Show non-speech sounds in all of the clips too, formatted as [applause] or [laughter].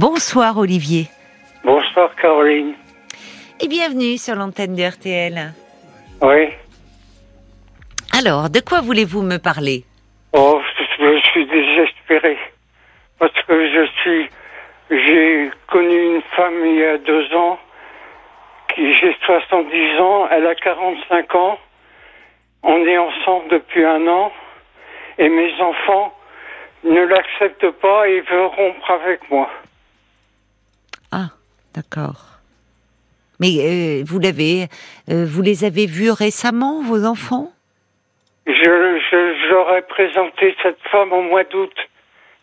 Bonsoir Olivier. Bonsoir Caroline. Et bienvenue sur l'antenne de RTL. Oui. Alors, de quoi voulez-vous me parler? Oh, je suis désespéré. Parce que je suis. J'ai connu une femme il y a deux ans, qui j'ai 70 ans, elle a 45 ans. On est ensemble depuis un an, et mes enfants ne l'acceptent pas et veulent rompre avec moi. D'accord. Mais euh, vous l'avez, euh, vous les avez vus récemment, vos enfants? Je, je, j'aurais présenté cette femme au mois d'août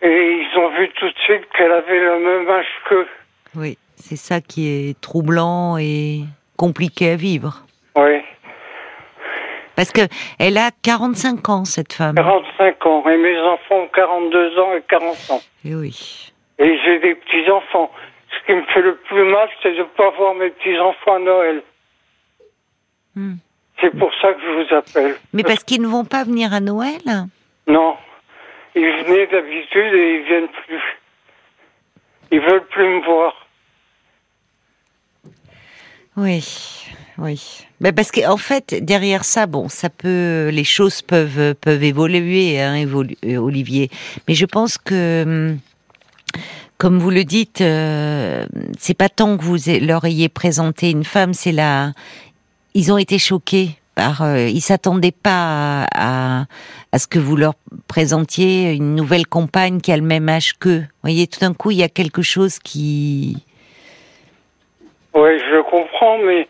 et ils ont vu tout de suite qu'elle avait le même âge qu'eux. Oui, c'est ça qui est troublant et compliqué à vivre. Oui, Parce que elle a 45 ans, cette femme. 45 ans et mes enfants ont 42 ans et 40 ans. Eh oui. Et j'ai des petits-enfants. Ce qui me fait le plus mal, c'est de ne pas voir mes petits-enfants à Noël. Hmm. C'est pour ça que je vous appelle. Mais parce qu'ils ne vont pas venir à Noël Non. Ils venaient d'habitude et ils viennent plus. Ils veulent plus me voir. Oui, oui. Mais parce qu'en en fait, derrière ça, bon, ça peut, les choses peuvent peuvent évoluer, hein, évolu- euh, Olivier. Mais je pense que, hum, comme vous le dites, euh, c'est pas tant que vous leur ayez présenté une femme, c'est la, ils ont été choqués par, euh, ils s'attendaient pas à, à à ce que vous leur présentiez une nouvelle compagne qui a le même âge qu'eux. Vous voyez, tout d'un coup, il y a quelque chose qui, Oui, je comprends, mais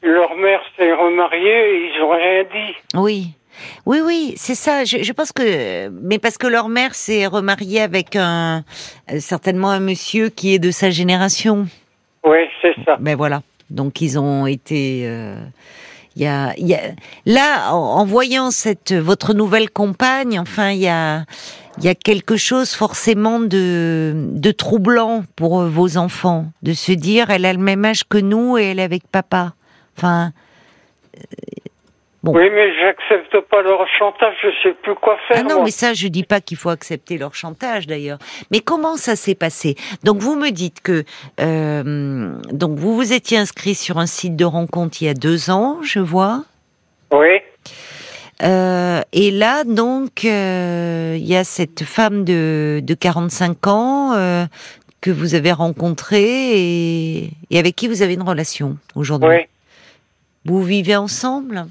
leur mère s'est remariée et ils ont rien dit. Oui. Oui, oui, c'est ça. Je, je pense que, mais parce que leur mère s'est remariée avec un, euh, certainement un monsieur qui est de sa génération. Oui, c'est ça. Ben voilà. Donc ils ont été. euh, Il y a, il y a, là, en, en voyant cette votre nouvelle compagne, enfin, il y a, il y a quelque chose forcément de, de troublant pour euh, vos enfants, de se dire, elle a le même âge que nous et elle est avec papa. Enfin, Bon. Oui, mais j'accepte pas leur chantage, je sais plus quoi faire. Ah non, moi. mais ça, je dis pas qu'il faut accepter leur chantage d'ailleurs. Mais comment ça s'est passé? Donc vous me dites que euh, donc vous vous étiez inscrit sur un site de rencontre il y a deux ans, je vois. Oui, Euh, et là, donc, euh, il y a cette femme de, de 45 ans euh, que vous avez rencontrée et, et avec qui vous avez une relation aujourd'hui? oui. Vous vivez ensemble?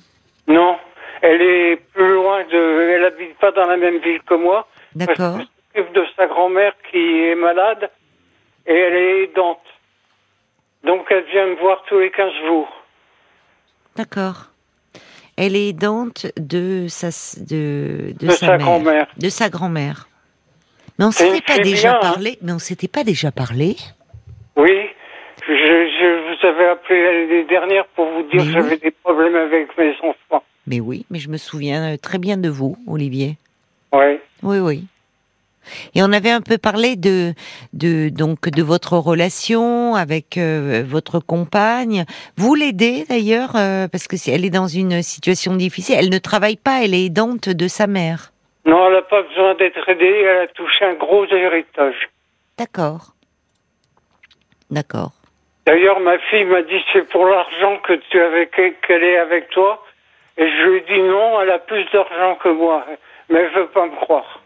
Elle est plus loin de. Elle habite pas dans la même ville que moi. D'accord. Elle s'occupe de sa grand-mère qui est malade et elle est aidante. Donc elle vient me voir tous les 15 jours. D'accord. Elle est aidante de sa de, de, De sa, sa mère, grand-mère. de sa grand-mère. Mais on s'était pas déjà bien, hein. parlé. Mais on s'était pas déjà parlé. Oui, je, je vous avais appelé l'année dernière pour vous dire Mais que j'avais des problèmes avec mes enfants. Mais oui, mais je me souviens euh, très bien de vous, Olivier. Oui. Oui, oui. Et on avait un peu parlé de, de donc de votre relation avec euh, votre compagne. Vous l'aidez d'ailleurs euh, parce que si elle est dans une situation difficile. Elle ne travaille pas, elle est aidante de sa mère. Non, elle n'a pas besoin d'être aidée, elle a touché un gros héritage. D'accord. D'accord. D'ailleurs, ma fille m'a dit c'est pour l'argent que tu avais qu'elle est avec toi. Et je lui ai dit non, elle a plus d'argent que moi. Mais elle veut pas me croire.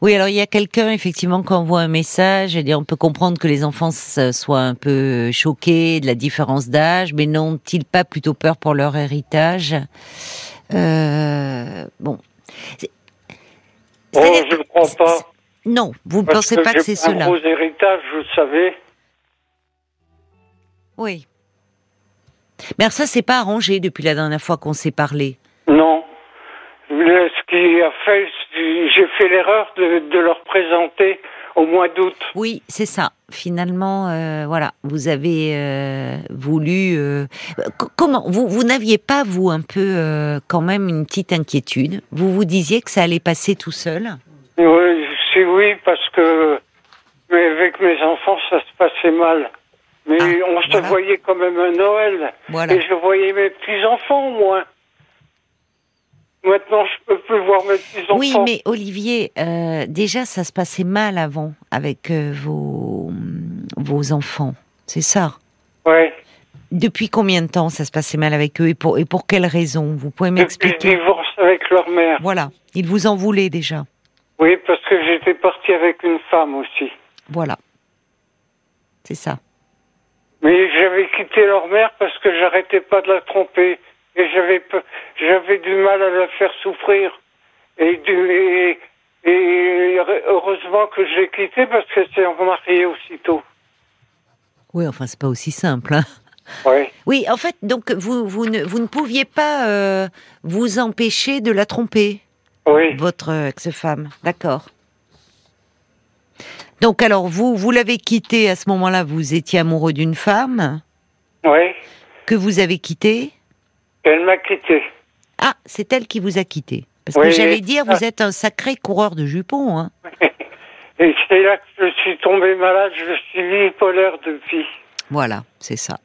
Oui, alors il y a quelqu'un effectivement qui envoie un message. Et on peut comprendre que les enfants soient un peu choqués de la différence d'âge, mais n'ont-ils pas plutôt peur pour leur héritage? Euh, Bon. Oh, je ne crois pas. Non, vous ne pensez pas que c'est un cela? gros héritage, vous le savez. Oui. Mais alors ça, c'est pas arrangé depuis la dernière fois qu'on s'est parlé. Non. Ce qui a fait, j'ai fait l'erreur de, de leur présenter au mois d'août. Oui, c'est ça. Finalement, euh, voilà, vous avez euh, voulu. euh, comment vous vous n'aviez pas vous un peu quand même une petite inquiétude? Vous vous disiez que ça allait passer tout seul? Oui, c'est oui, parce que mais avec mes enfants, ça se passait mal. Mais Ah, on se voyait quand même à Noël. Voilà. Et je voyais mes petits-enfants, moins. Maintenant, je peux plus voir mes petits-enfants. Oui, mais Olivier, euh, déjà, ça se passait mal avant avec euh, vos, vos enfants. C'est ça Ouais. Depuis combien de temps ça se passait mal avec eux et pour, et pour quelles raisons Vous pouvez m'expliquer? divorce avec leur mère. Voilà. Ils vous en voulaient déjà. Oui, parce que j'étais parti avec une femme aussi. Voilà. C'est ça. Mais j'avais quitté leur mère parce que j'arrêtais pas de la tromper. Et j'avais j'avais du mal à la faire souffrir. Et, du, et, et heureusement que je l'ai quittée parce qu'elle s'est remariée aussitôt. Oui, enfin, c'est pas aussi simple. hein. Ouais. Oui, en fait, donc vous, vous, ne, vous ne pouviez pas euh, vous empêcher de la tromper, Oui. votre ex-femme. D'accord. Donc alors, vous, vous l'avez quittée à ce moment-là, vous étiez amoureux d'une femme Oui. que vous avez quittée. Elle m'a quitté. Ah, c'est elle qui vous a quitté. Parce Oui, que j'allais dire, vous êtes un sacré coureur de jupons. Hein. [laughs] Et c'est là que je suis tombé malade. Je suis bipolaire depuis. Voilà, c'est ça.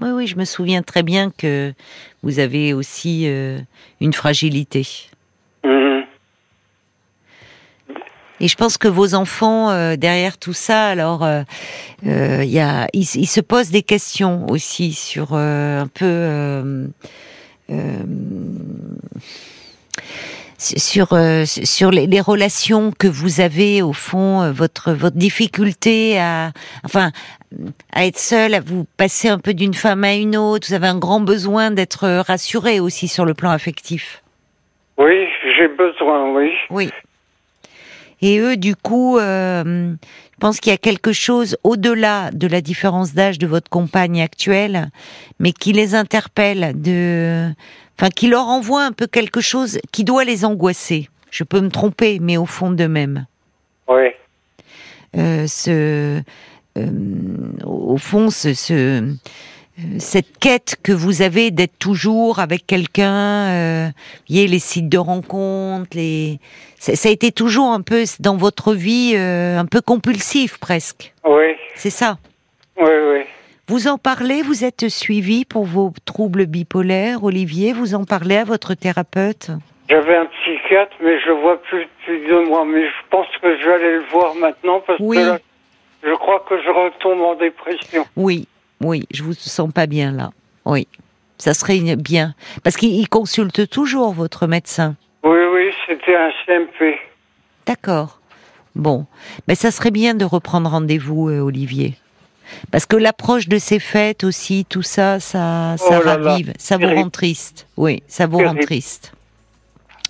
Oui, oui, je me souviens très bien que vous avez aussi euh, une fragilité. Et je pense que vos enfants, euh, derrière tout ça, alors, euh, euh, il y a, ils, ils se posent des questions aussi sur euh, un peu sur euh, sur les, les relations que vous avez au fond, euh, votre votre difficulté à, enfin, à être seul, à vous passer un peu d'une femme à une autre. Vous avez un grand besoin d'être rassuré aussi sur le plan affectif. Oui, j'ai besoin, oui. Oui. Et eux, du coup, euh, je pense qu'il y a quelque chose au-delà de la différence d'âge de votre compagne actuelle, mais qui les interpelle, de, enfin, qui leur envoie un peu quelque chose qui doit les angoisser. Je peux me tromper, mais au fond d'eux-mêmes. Oui. Euh, ce, euh, au fond, ce, ce, cette quête que vous avez d'être toujours avec quelqu'un, euh, voyez, les sites de rencontres, les, ça, ça a été toujours un peu dans votre vie euh, un peu compulsif presque. Oui. C'est ça. Oui, oui. Vous en parlez, vous êtes suivi pour vos troubles bipolaires, Olivier. Vous en parlez à votre thérapeute? J'avais un psychiatre, mais je vois plus depuis deux mois. Mais je pense que je vais aller le voir maintenant parce Oui. que là, je crois que je retombe en dépression. Oui, oui, je vous sens pas bien là. Oui, ça serait bien parce qu'il il consulte toujours votre médecin. Oui, oui, c'était un CMP. D'accord. Bon, mais ça serait bien de reprendre rendez-vous, euh, Olivier. Parce que l'approche de ces fêtes aussi, tout ça, ça, ça Oh là là, ravive, ça vous terrible. rend triste. Oui, ça vous rend triste.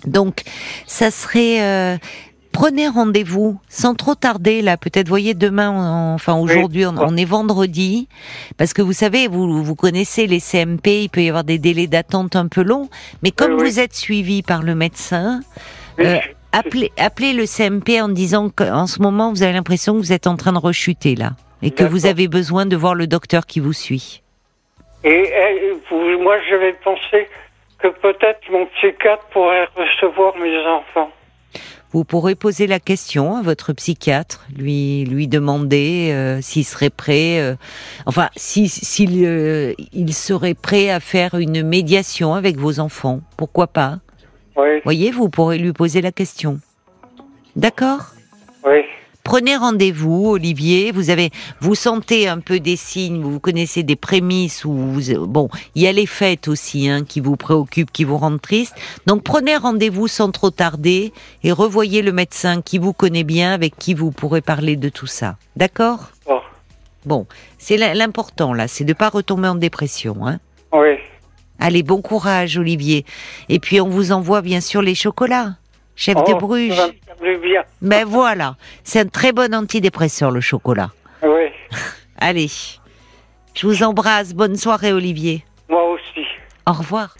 Donc, ça serait. euh, prenez rendez-vous sans trop tarder là. Peut-être, voyez, demain, on- enfin aujourd'hui, on, on est vendredi, parce que vous savez, vous vous connaissez les CMP, il peut y avoir des délais d'attente un peu longs, mais comme oui. vous êtes suivi par le médecin, euh, appelez, appelez le CMP en disant qu'en ce moment, vous avez l'impression que vous êtes en train de rechuter là, et que vous avez besoin de voir le docteur qui vous suit. Et, vous- moi, j'avais pensé que peut-être mon psychiatre pourrait recevoir mes enfants. Vous pourrez poser la question à votre psychiatre, lui lui demander euh, s'il serait prêt, euh, enfin si s'il euh, il serait prêt à faire une médiation avec vos enfants. Pourquoi pas? Oui, Voyez, vous pourrez lui poser la question. D'accord? Oui. Prenez rendez-vous, Olivier. Vous avez, vous sentez un peu des signes, vous connaissez des prémices ou vous- bon, il y a les fêtes aussi hein, qui vous préoccupent, qui vous rendent triste. Donc prenez rendez-vous sans trop tarder et revoyez le médecin qui vous connaît bien, avec qui vous pourrez parler de tout ça. D'accord? Bon. Bon, c'est l'important là, c'est de pas retomber en dépression. Hein. Oui. Allez, bon courage, Olivier. Et puis on vous envoie bien sûr les chocolats, chef de Oh, Bruges. Bien. Ben voilà, c'est un très bon antidépresseur le chocolat. Oui. [laughs] Allez, je vous embrasse. Bonne soirée, Olivier. Moi aussi. Au revoir.